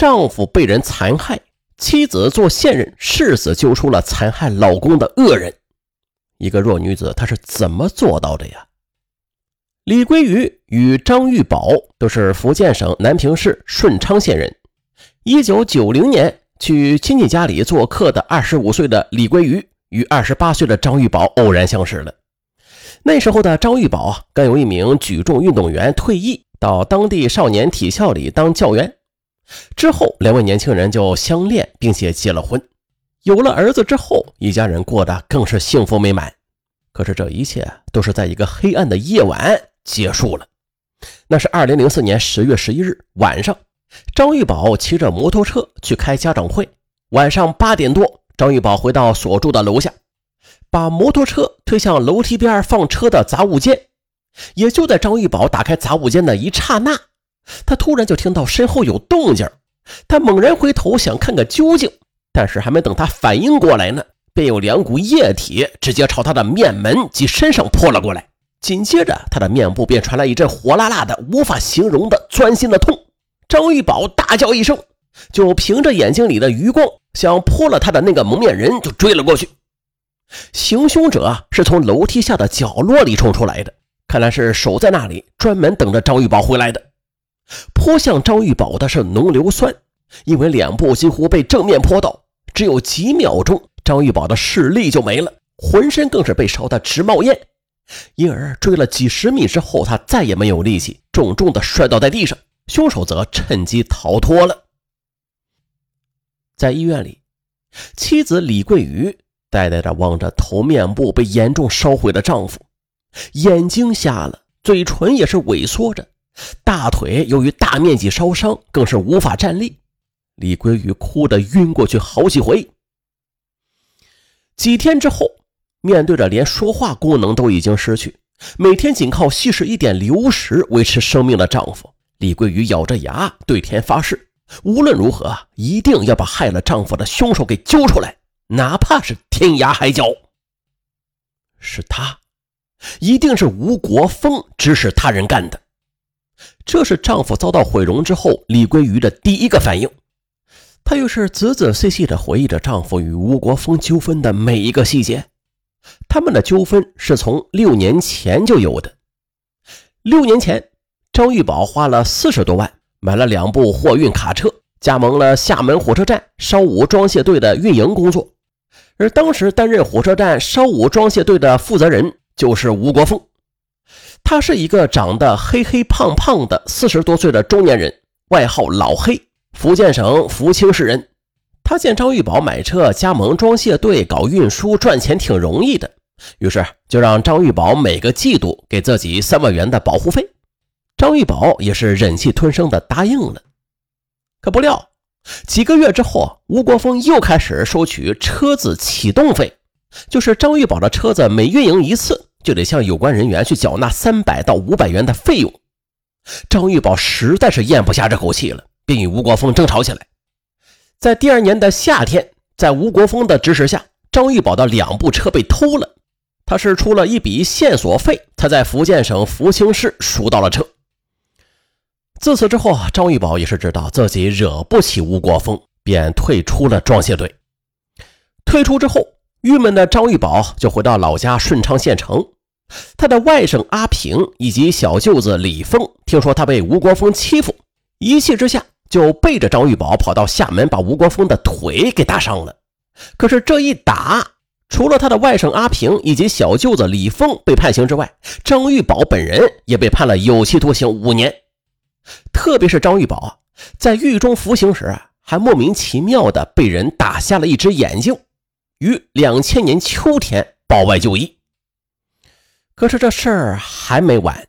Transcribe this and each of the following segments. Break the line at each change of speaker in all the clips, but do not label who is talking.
丈夫被人残害，妻子做线人誓死揪出了残害老公的恶人。一个弱女子，她是怎么做到的呀？李桂瑜与张玉宝都是福建省南平市顺昌县人。一九九零年去亲戚家里做客的二十五岁的李桂瑜与二十八岁的张玉宝偶然相识了。那时候的张玉宝啊，刚有一名举重运动员退役，到当地少年体校里当教员。之后，两位年轻人就相恋，并且结了婚。有了儿子之后，一家人过得更是幸福美满。可是，这一切都是在一个黑暗的夜晚结束了。那是二零零四年十月十一日晚上，张玉宝骑着摩托车去开家长会。晚上八点多，张玉宝回到所住的楼下。把摩托车推向楼梯边放车的杂物间，也就在张玉宝打开杂物间的一刹那，他突然就听到身后有动静。他猛然回头想看个究竟，但是还没等他反应过来呢，便有两股液体直接朝他的面门及身上泼了过来。紧接着，他的面部便传来一阵火辣辣的、无法形容的钻心的痛。张玉宝大叫一声，就凭着眼睛里的余光，向泼了他的那个蒙面人就追了过去。行凶者是从楼梯下的角落里冲出来的，看来是守在那里，专门等着张玉宝回来的。泼向张玉宝的是浓硫酸，因为脸部几乎被正面泼到，只有几秒钟，张玉宝的视力就没了，浑身更是被烧得直冒烟，因而追了几十米之后，他再也没有力气，重重的摔倒在地上。凶手则趁机逃脱了。在医院里，妻子李桂瑜。呆呆地望着头面部被严重烧毁的丈夫，眼睛瞎了，嘴唇也是萎缩着，大腿由于大面积烧伤，更是无法站立。李桂雨哭得晕过去好几回。几天之后，面对着连说话功能都已经失去，每天仅靠吸食一点流食维持生命的丈夫，李桂雨咬着牙对天发誓，无论如何一定要把害了丈夫的凶手给揪出来。哪怕是天涯海角，是他，一定是吴国峰指使他人干的。这是丈夫遭到毁容之后，李桂瑜的第一个反应。她又是仔仔细细的回忆着丈夫与吴国峰纠纷的每一个细节。他们的纠纷是从六年前就有的。六年前，张玉宝花了四十多万买了两部货运卡车，加盟了厦门火车站烧武装卸队的运营工作。而当时担任火车站烧武装卸队的负责人就是吴国峰，他是一个长得黑黑胖胖的四十多岁的中年人，外号老黑，福建省福清市人。他见张玉宝买车加盟装卸队搞运输赚钱挺容易的，于是就让张玉宝每个季度给自己三万元的保护费。张玉宝也是忍气吞声的答应了，可不料。几个月之后，吴国峰又开始收取车子启动费，就是张玉宝的车子每运营一次，就得向有关人员去缴纳三百到五百元的费用。张玉宝实在是咽不下这口气了，便与吴国峰争吵起来。在第二年的夏天，在吴国峰的指使下，张玉宝的两部车被偷了，他是出了一笔线索费，他在福建省福清市赎到了车。自此之后，张玉宝也是知道自己惹不起吴国峰，便退出了装卸队。退出之后，郁闷的张玉宝就回到老家顺昌县城。他的外甥阿平以及小舅子李峰听说他被吴国峰欺负，一气之下就背着张玉宝跑到厦门，把吴国峰的腿给打伤了。可是这一打，除了他的外甥阿平以及小舅子李峰被判刑之外，张玉宝本人也被判了有期徒刑五年。特别是张玉宝在狱中服刑时，还莫名其妙的被人打瞎了一只眼睛，于两千年秋天保外就医。可是这事儿还没完。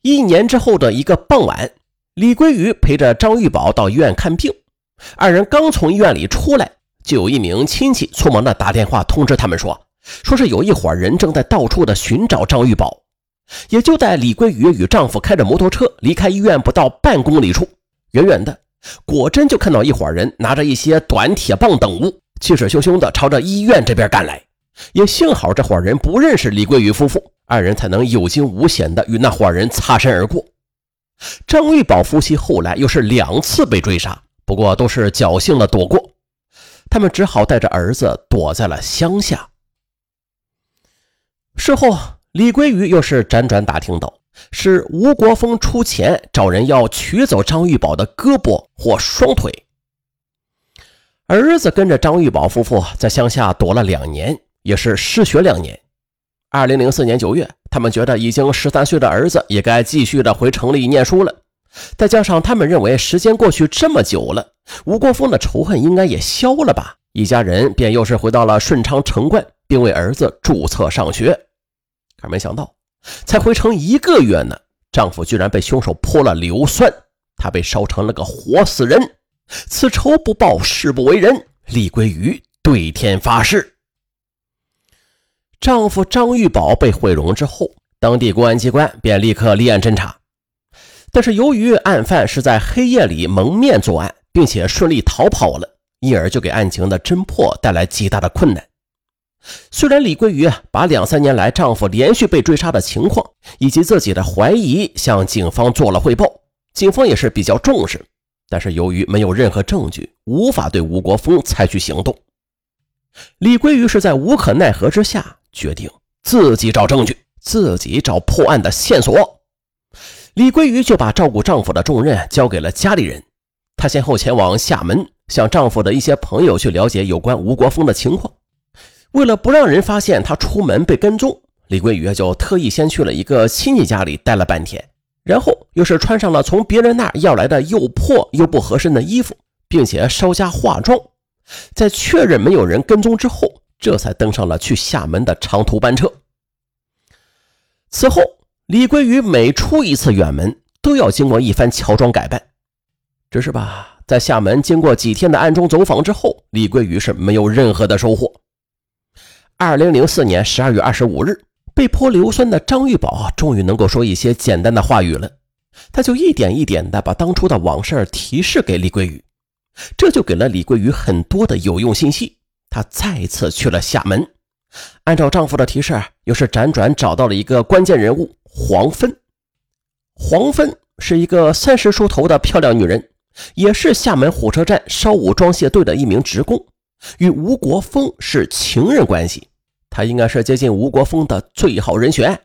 一年之后的一个傍晚，李桂瑜陪着张玉宝到医院看病，二人刚从医院里出来，就有一名亲戚匆忙的打电话通知他们说，说是有一伙人正在到处的寻找张玉宝。也就在李桂雨与丈夫开着摩托车离开医院不到半公里处，远远的，果真就看到一伙人拿着一些短铁棒等物，气势汹汹地朝着医院这边赶来。也幸好这伙人不认识李桂雨夫妇，二人才能有惊无险地与那伙人擦身而过。张玉宝夫妻后来又是两次被追杀，不过都是侥幸的躲过。他们只好带着儿子躲在了乡下。事后，李桂宇又是辗转打听到，是吴国峰出钱找人要取走张玉宝的胳膊或双腿。儿子跟着张玉宝夫妇在乡下躲了两年，也是失学两年。二零零四年九月，他们觉得已经十三岁的儿子也该继续的回城里念书了。再加上他们认为时间过去这么久了，吴国峰的仇恨应该也消了吧，一家人便又是回到了顺昌城关，并为儿子注册上学。可没想到，才回城一个月呢，丈夫居然被凶手泼了硫酸，他被烧成了个活死人。此仇不报，誓不为人。李桂鱼对天发誓。丈夫张玉宝被毁容之后，当地公安机关便立刻立案侦查。但是由于案犯是在黑夜里蒙面作案，并且顺利逃跑了，因而就给案情的侦破带来极大的困难。虽然李桂鱼把两三年来丈夫连续被追杀的情况以及自己的怀疑向警方做了汇报，警方也是比较重视，但是由于没有任何证据，无法对吴国峰采取行动。李桂鱼是在无可奈何之下，决定自己找证据，自己找破案的线索。李桂鱼就把照顾丈夫的重任交给了家里人。她先后前往厦门，向丈夫的一些朋友去了解有关吴国峰的情况。为了不让人发现她出门被跟踪，李桂鱼就特意先去了一个亲戚家里待了半天，然后又是穿上了从别人那儿要来的又破又不合身的衣服，并且稍加化妆。在确认没有人跟踪之后，这才登上了去厦门的长途班车。此后。李桂鱼每出一次远门，都要经过一番乔装改扮。只是吧，在厦门经过几天的暗中走访之后，李桂鱼是没有任何的收获。二零零四年十二月二十五日，被泼硫酸的张玉宝终于能够说一些简单的话语了。他就一点一点的把当初的往事提示给李桂雨，这就给了李桂雨很多的有用信息。他再次去了厦门，按照丈夫的提示，又是辗转找到了一个关键人物。黄芬，黄芬是一个三十出头的漂亮女人，也是厦门火车站烧武装卸队的一名职工，与吴国峰是情人关系。他应该是接近吴国峰的最好人选。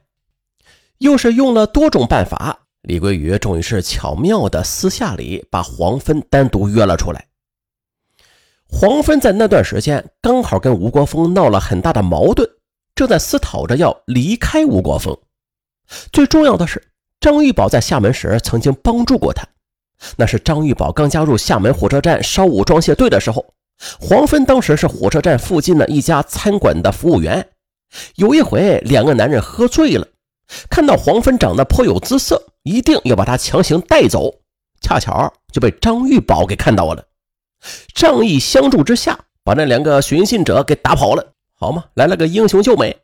又是用了多种办法，李桂宇终于是巧妙的私下里把黄芬单独约了出来。黄芬在那段时间刚好跟吴国峰闹了很大的矛盾，正在思考着要离开吴国峰。最重要的是，张玉宝在厦门时曾经帮助过他。那是张玉宝刚加入厦门火车站烧武装卸队的时候，黄芬当时是火车站附近的一家餐馆的服务员。有一回，两个男人喝醉了，看到黄芬长得颇有姿色，一定要把她强行带走。恰巧就被张玉宝给看到了，仗义相助之下，把那两个寻衅者给打跑了。好嘛，来了个英雄救美。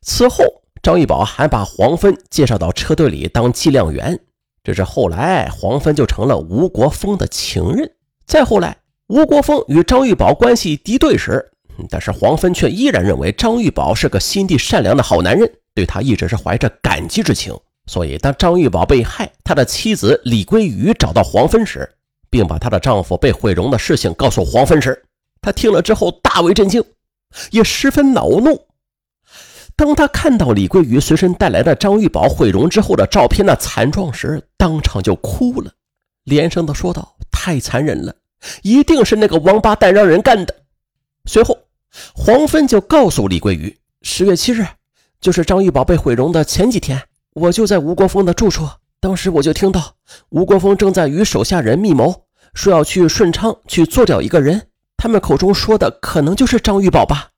此后。张玉宝还把黄芬介绍到车队里当计量员，这是后来黄芬就成了吴国峰的情人。再后来，吴国峰与张玉宝关系敌对时，但是黄芬却依然认为张玉宝是个心地善良的好男人，对他一直是怀着感激之情。所以，当张玉宝被害，他的妻子李桂鱼找到黄芬时，并把她的丈夫被毁容的事情告诉黄芬时，她听了之后大为震惊，也十分恼怒。当她看到李桂鱼随身带来的张玉宝毁容之后的照片那惨状时，当场就哭了，连声的说道：“太残忍了，一定是那个王八蛋让人干的。”随后，黄芬就告诉李桂鱼：“十月七日，就是张玉宝被毁容的前几天，我就在吴国峰的住处，当时我就听到吴国峰正在与手下人密谋，说要去顺昌去做掉一个人，他们口中说的可能就是张玉宝吧。”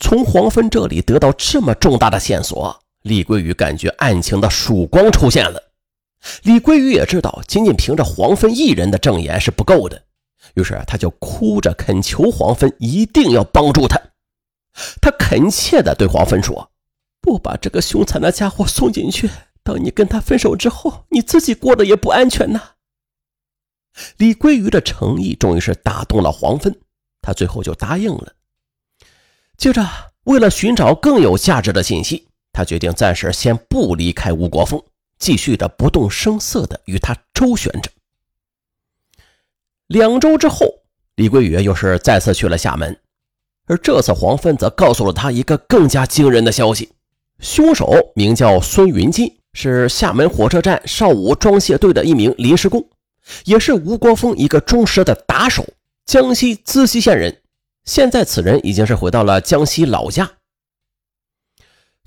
从黄芬这里得到这么重大的线索，李桂宇感觉案情的曙光出现了。李桂玉也知道，仅仅凭着黄芬一人的证言是不够的，于是他就哭着恳求黄芬一定要帮助他。他恳切地对黄芬说：“不把这个凶残的家伙送进去，等你跟他分手之后，你自己过得也不安全呐。”李桂玉的诚意终于是打动了黄芬，他最后就答应了。接着，为了寻找更有价值的信息，他决定暂时先不离开吴国峰，继续的不动声色的与他周旋着。两周之后，李桂宇又是再次去了厦门，而这次黄芬则告诉了他一个更加惊人的消息：凶手名叫孙云金，是厦门火车站邵武装卸队的一名临时工，也是吴国峰一个忠实的打手，江西资溪县人。现在此人已经是回到了江西老家。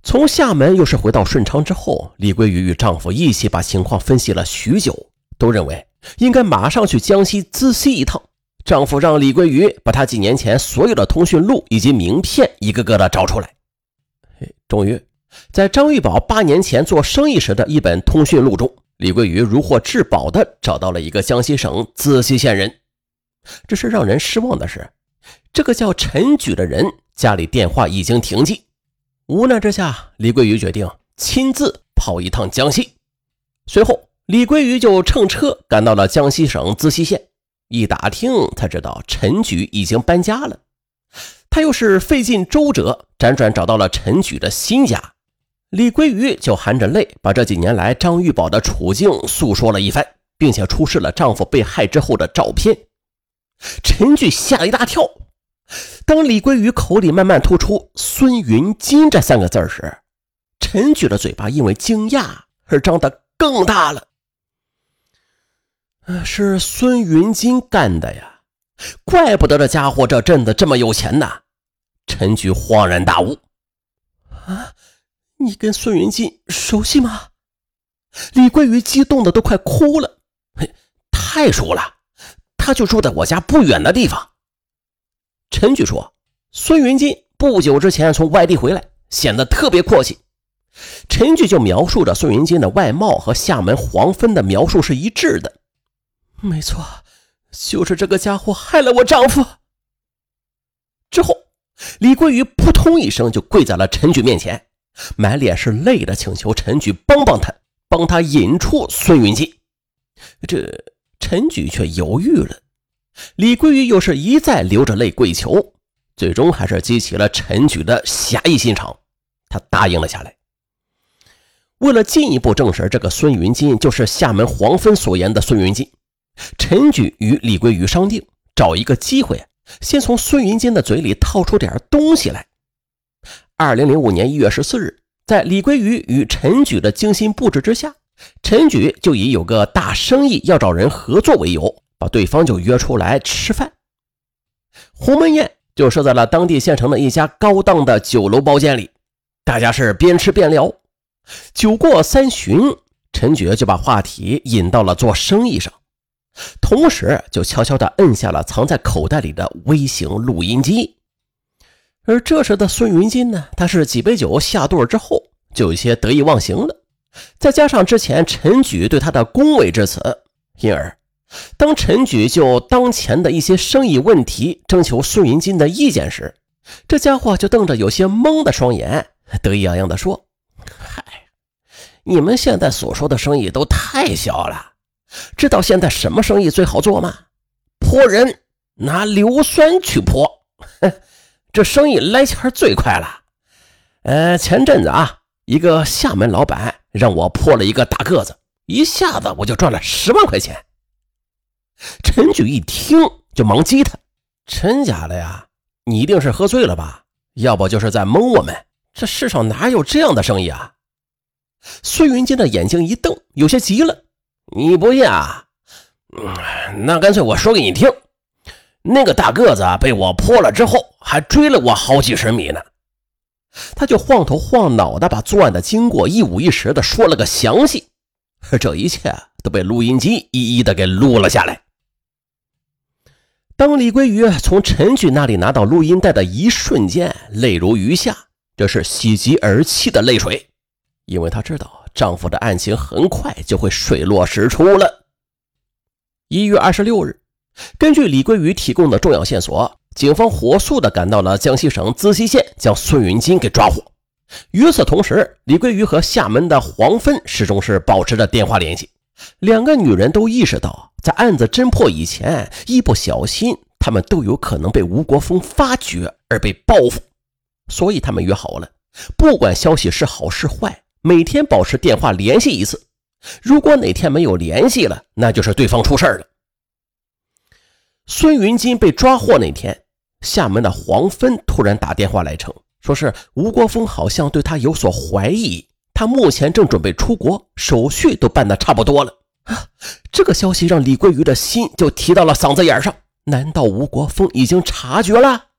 从厦门又是回到顺昌之后，李桂玉与丈夫一起把情况分析了许久，都认为应该马上去江西资溪一趟。丈夫让李桂玉把他几年前所有的通讯录以及名片一个个的找出来。终于，在张玉宝八年前做生意时的一本通讯录中，李桂玉如获至宝的找到了一个江西省资溪县人。只是让人失望的是，这个叫陈举的人家里电话已经停机。无奈之下，李桂鱼决定亲自跑一趟江西。随后，李桂鱼就乘车赶到了江西省资溪县。一打听，才知道陈举已经搬家了。他又是费尽周折，辗转找到了陈举的新家。李桂鱼就含着泪，把这几年来张玉宝的处境诉说了一番，并且出示了丈夫被害之后的照片。陈举吓了一大跳。当李桂宇口里慢慢吐出“孙云金”这三个字时，陈举的嘴巴因为惊讶而张得更大了。是孙云金干的呀！怪不得这家伙这阵子这么有钱呢。陈举恍然大悟：“啊，你跟孙云金熟悉吗？”李桂宇激动的都快哭了。嘿太熟了，他就住在我家不远的地方。陈举说：“孙云金不久之前从外地回来，显得特别阔气。”陈举就描述着孙云金的外貌和厦门黄芬的描述是一致的。没错，就是这个家伙害了我丈夫。之后，李桂玉扑通一声就跪在了陈举面前，满脸是泪的请求陈举帮帮他，帮他引出孙云金。这陈举却犹豫了。李桂玉又是一再流着泪跪求，最终还是激起了陈举的侠义心肠，他答应了下来。为了进一步证实这个孙云金就是厦门黄芬所言的孙云金，陈举与李桂玉商定，找一个机会，先从孙云金的嘴里套出点东西来。二零零五年一月十四日，在李桂玉与陈举的精心布置之下，陈举就以有个大生意要找人合作为由。把对方就约出来吃饭，鸿门宴就设在了当地县城的一家高档的酒楼包间里，大家是边吃边聊。酒过三巡，陈觉就把话题引到了做生意上，同时就悄悄地摁下了藏在口袋里的微型录音机。而这时的孙云金呢，他是几杯酒下肚之后，就有些得意忘形了，再加上之前陈举对他的恭维之词，因而。当陈举就当前的一些生意问题征求孙云金的意见时，这家伙就瞪着有些懵的双眼，得意洋洋地说：“嗨，你们现在所说的生意都太小了，知道现在什么生意最好做吗？泼人，拿硫酸去泼，这生意来钱最快了。呃，前阵子啊，一个厦门老板让我泼了一个大个子，一下子我就赚了十万块钱。”陈举一听就忙激他：“真假的呀？你一定是喝醉了吧？要不就是在蒙我们。这世上哪有这样的生意啊？”孙云金的眼睛一瞪，有些急了：“你不信啊？嗯那干脆我说给你听。那个大个子被我泼了之后，还追了我好几十米呢。”他就晃头晃脑的把作案的经过一五一十的说了个详细，这一切都被录音机一一的给录了下来。当李桂鱼从陈举那里拿到录音带的一瞬间，泪如雨下，这是喜极而泣的泪水，因为她知道丈夫的案情很快就会水落石出了。一月二十六日，根据李桂鱼提供的重要线索，警方火速的赶到了江西省资溪县，将孙云金给抓获。与此同时，李桂鱼和厦门的黄芬始终是保持着电话联系，两个女人都意识到。在案子侦破以前，一不小心，他们都有可能被吴国峰发觉而被报复，所以他们约好了，不管消息是好是坏，每天保持电话联系一次。如果哪天没有联系了，那就是对方出事了。孙云金被抓获那天，厦门的黄芬突然打电话来称，说是吴国峰好像对他有所怀疑，他目前正准备出国，手续都办得差不多了。啊，这个消息让李桂鱼的心就提到了嗓子眼上。难道吴国峰已经察觉了？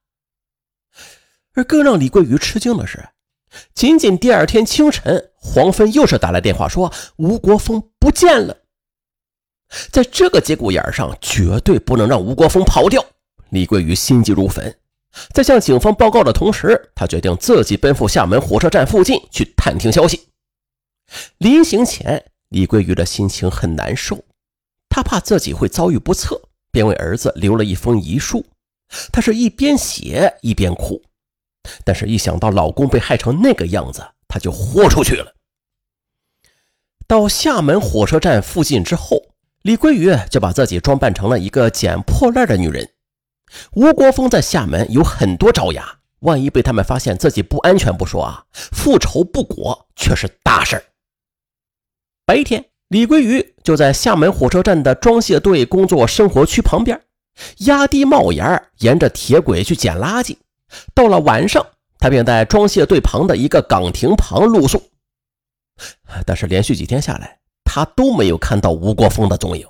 而更让李桂鱼吃惊的是，仅仅第二天清晨，黄芬又是打来电话说吴国峰不见了。在这个节骨眼上，绝对不能让吴国峰跑掉。李桂鱼心急如焚，在向警方报告的同时，他决定自己奔赴厦门火车站附近去探听消息。临行前，李桂玉的心情很难受，他怕自己会遭遇不测，便为儿子留了一封遗书。他是一边写一边哭，但是一想到老公被害成那个样子，他就豁出去了。到厦门火车站附近之后。李桂玉就把自己装扮成了一个捡破烂的女人。吴国峰在厦门有很多爪牙，万一被他们发现自己不安全不说啊，复仇不果却是大事白天，李桂鱼就在厦门火车站的装卸队工作生活区旁边，压低帽檐，沿着铁轨去捡垃圾。到了晚上，他便在装卸队旁的一个岗亭旁露宿。但是连续几天下来，他都没有看到吴国峰的踪影。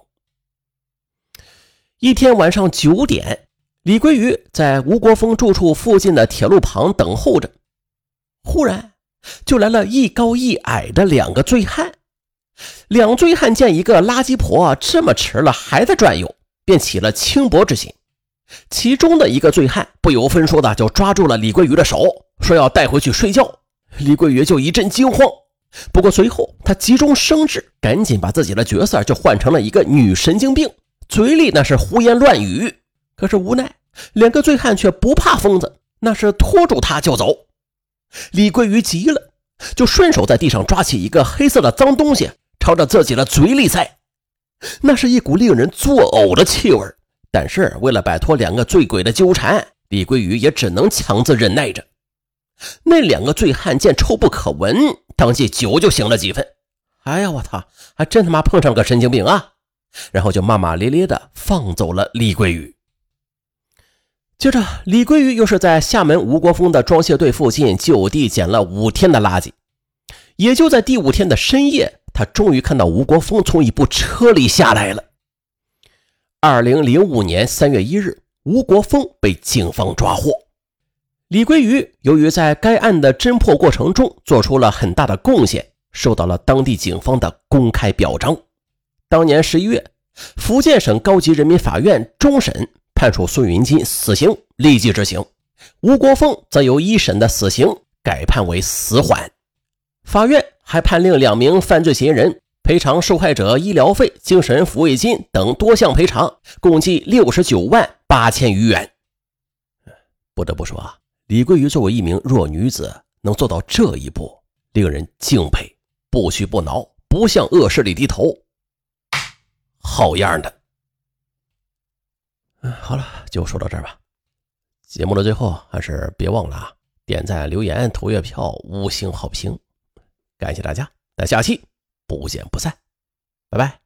一天晚上九点，李桂鱼在吴国峰住处附近的铁路旁等候着，忽然就来了一高一矮的两个醉汉。两醉汉见一个垃圾婆这么迟了还在转悠，便起了轻薄之心。其中的一个醉汉不由分说的就抓住了李桂鱼的手，说要带回去睡觉。李桂鱼就一阵惊慌。不过随后，他急中生智，赶紧把自己的角色就换成了一个女神经病，嘴里那是胡言乱语。可是无奈，两个醉汉却不怕疯子，那是拖住他就走。李桂鱼急了，就顺手在地上抓起一个黑色的脏东西，朝着自己的嘴里塞。那是一股令人作呕的气味。但是为了摆脱两个醉鬼的纠缠，李桂鱼也只能强自忍耐着。那两个醉汉见臭不可闻。当即酒就醒了几分，哎呀，我操，还真他妈碰上个神经病啊！然后就骂骂咧咧的放走了李桂宇。接着，李桂宇又是在厦门吴国峰的装卸队附近就地捡了五天的垃圾。也就在第五天的深夜，他终于看到吴国峰从一部车里下来了。二零零五年三月一日，吴国峰被警方抓获。李桂鱼由于在该案的侦破过程中做出了很大的贡献，受到了当地警方的公开表彰。当年十一月，福建省高级人民法院终审判处孙云金死刑，立即执行；吴国峰则由一审的死刑改判为死缓。法院还判令两名犯罪嫌疑人赔偿受害者医疗费、精神抚慰金等多项赔偿，共计六十九万八千余元。不得不说啊。李桂鱼作为一名弱女子，能做到这一步，令人敬佩。不屈不挠，不向恶势力低头，好样的！嗯，好了，就说到这儿吧。节目的最后，还是别忘了啊，点赞、留言、投月票、五星好评，感谢大家。那下期不见不散，拜拜。